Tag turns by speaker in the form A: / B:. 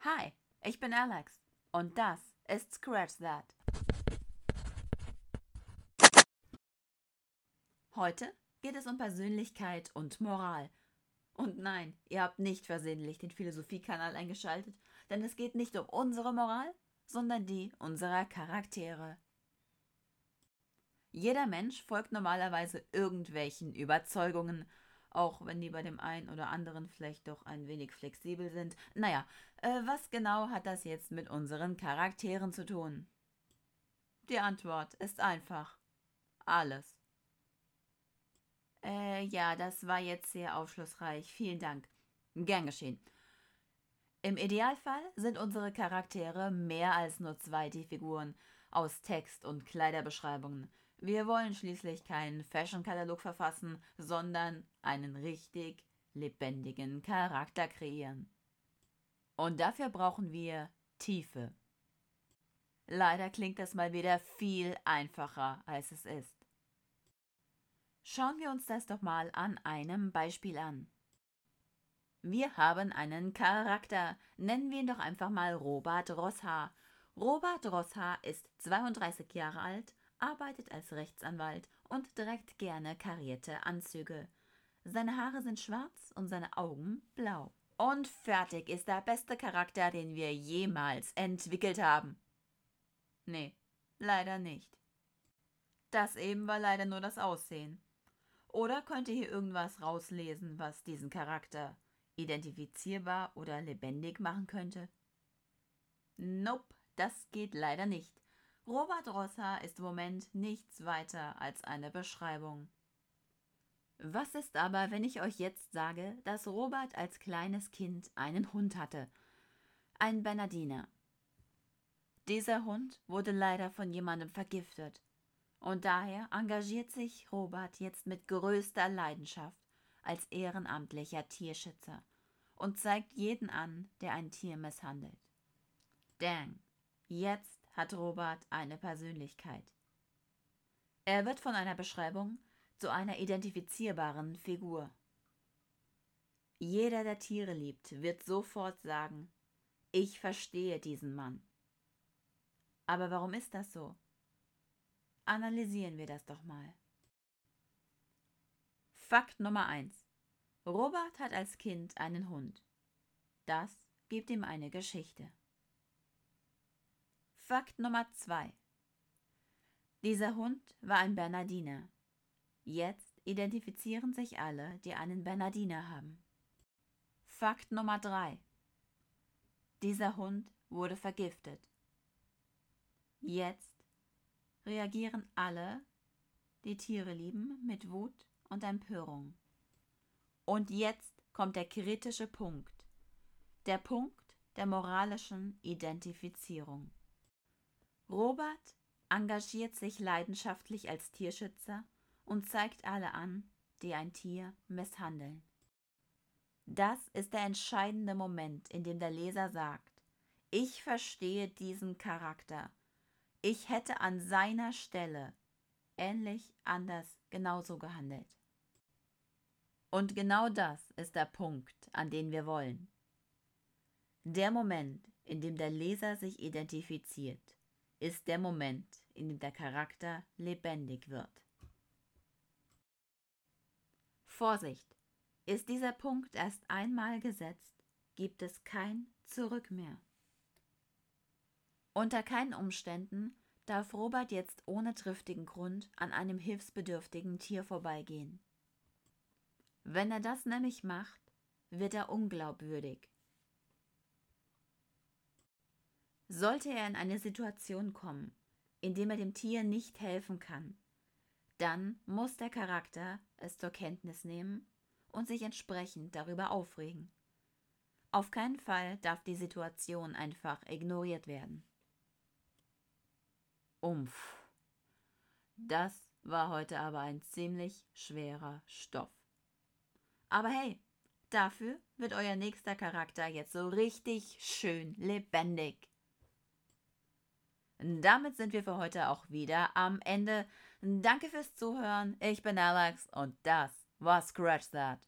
A: Hi, ich bin Alex und das ist Scratch That. Heute geht es um Persönlichkeit und Moral. Und nein, ihr habt nicht versehentlich den Philosophiekanal eingeschaltet, denn es geht nicht um unsere Moral, sondern die unserer Charaktere. Jeder Mensch folgt normalerweise irgendwelchen Überzeugungen, auch wenn die bei dem einen oder anderen vielleicht doch ein wenig flexibel sind. Naja, äh, was genau hat das jetzt mit unseren Charakteren zu tun? Die Antwort ist einfach. Alles. Äh, ja, das war jetzt sehr aufschlussreich. Vielen Dank. Gern geschehen. Im Idealfall sind unsere Charaktere mehr als nur zwei D-Figuren aus Text und Kleiderbeschreibungen. Wir wollen schließlich keinen Fashion-Katalog verfassen, sondern einen richtig lebendigen Charakter kreieren. Und dafür brauchen wir Tiefe. Leider klingt das mal wieder viel einfacher, als es ist. Schauen wir uns das doch mal an einem Beispiel an. Wir haben einen Charakter, nennen wir ihn doch einfach mal Robert Rosshaar. Robert Rosshaar ist 32 Jahre alt arbeitet als Rechtsanwalt und trägt gerne karierte Anzüge. Seine Haare sind schwarz und seine Augen blau. Und fertig ist der beste Charakter, den wir jemals entwickelt haben. Nee, leider nicht. Das eben war leider nur das Aussehen. Oder könnt ihr hier irgendwas rauslesen, was diesen Charakter identifizierbar oder lebendig machen könnte? Nope, das geht leider nicht. Robert Rosser ist im Moment nichts weiter als eine Beschreibung. Was ist aber, wenn ich euch jetzt sage, dass Robert als kleines Kind einen Hund hatte? Ein Bernardiner. Dieser Hund wurde leider von jemandem vergiftet. Und daher engagiert sich Robert jetzt mit größter Leidenschaft als ehrenamtlicher Tierschützer und zeigt jeden an, der ein Tier misshandelt. Dang, jetzt hat Robert eine Persönlichkeit. Er wird von einer Beschreibung zu einer identifizierbaren Figur. Jeder, der Tiere liebt, wird sofort sagen, ich verstehe diesen Mann. Aber warum ist das so? Analysieren wir das doch mal. Fakt Nummer 1. Robert hat als Kind einen Hund. Das gibt ihm eine Geschichte. Fakt Nummer 2. Dieser Hund war ein Bernardiner. Jetzt identifizieren sich alle, die einen Bernardiner haben. Fakt Nummer 3. Dieser Hund wurde vergiftet. Jetzt reagieren alle, die Tiere lieben, mit Wut und Empörung. Und jetzt kommt der kritische Punkt, der Punkt der moralischen Identifizierung. Robert engagiert sich leidenschaftlich als Tierschützer und zeigt alle an, die ein Tier misshandeln. Das ist der entscheidende Moment, in dem der Leser sagt, ich verstehe diesen Charakter. Ich hätte an seiner Stelle ähnlich anders genauso gehandelt. Und genau das ist der Punkt, an den wir wollen. Der Moment, in dem der Leser sich identifiziert ist der Moment, in dem der Charakter lebendig wird. Vorsicht! Ist dieser Punkt erst einmal gesetzt, gibt es kein Zurück mehr. Unter keinen Umständen darf Robert jetzt ohne triftigen Grund an einem hilfsbedürftigen Tier vorbeigehen. Wenn er das nämlich macht, wird er unglaubwürdig Sollte er in eine Situation kommen, in dem er dem Tier nicht helfen kann, dann muss der Charakter es zur Kenntnis nehmen und sich entsprechend darüber aufregen. Auf keinen Fall darf die Situation einfach ignoriert werden. Umf. Das war heute aber ein ziemlich schwerer Stoff. Aber hey, dafür wird euer nächster Charakter jetzt so richtig schön lebendig. Damit sind wir für heute auch wieder am Ende. Danke fürs Zuhören. Ich bin Alex und das war Scratch That.